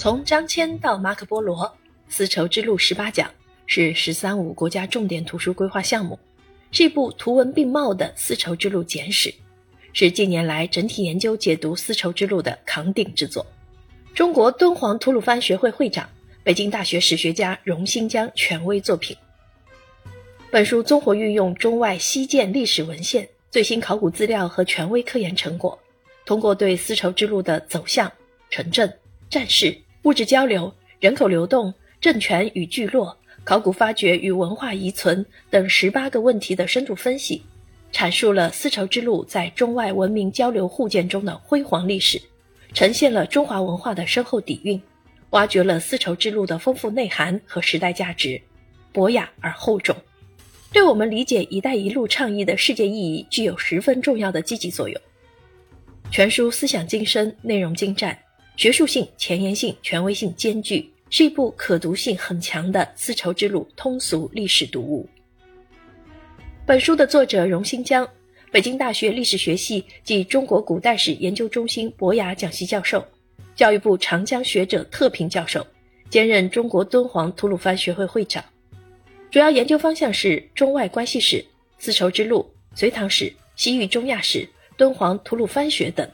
从张骞到马可波罗，丝绸之路十八讲是“十三五”国家重点图书规划项目，是一部图文并茂的丝绸之路简史，是近年来整体研究解读丝绸之路的扛鼎之作。中国敦煌吐鲁番学会会长、北京大学史学家荣新疆权威作品。本书综合运用中外西建历史文献、最新考古资料和权威科研成果，通过对丝绸之路的走向、城镇、战事、物质交流、人口流动、政权与聚落、考古发掘与文化遗存等十八个问题的深度分析，阐述了丝绸之路在中外文明交流互鉴中的辉煌历史。呈现了中华文化的深厚底蕴，挖掘了丝绸之路的丰富内涵和时代价值，博雅而厚重，对我们理解“一带一路”倡议的世界意义具有十分重要的积极作用。全书思想精深，内容精湛，学术性、前沿性、权威性兼具，是一部可读性很强的丝绸之路通俗历史读物。本书的作者荣新疆。北京大学历史学系暨中国古代史研究中心博雅讲席教授，教育部长江学者特聘教授，兼任中国敦煌吐鲁番学会会长。主要研究方向是中外关系史、丝绸之路、隋唐史、西域中亚史、敦煌吐鲁番学等。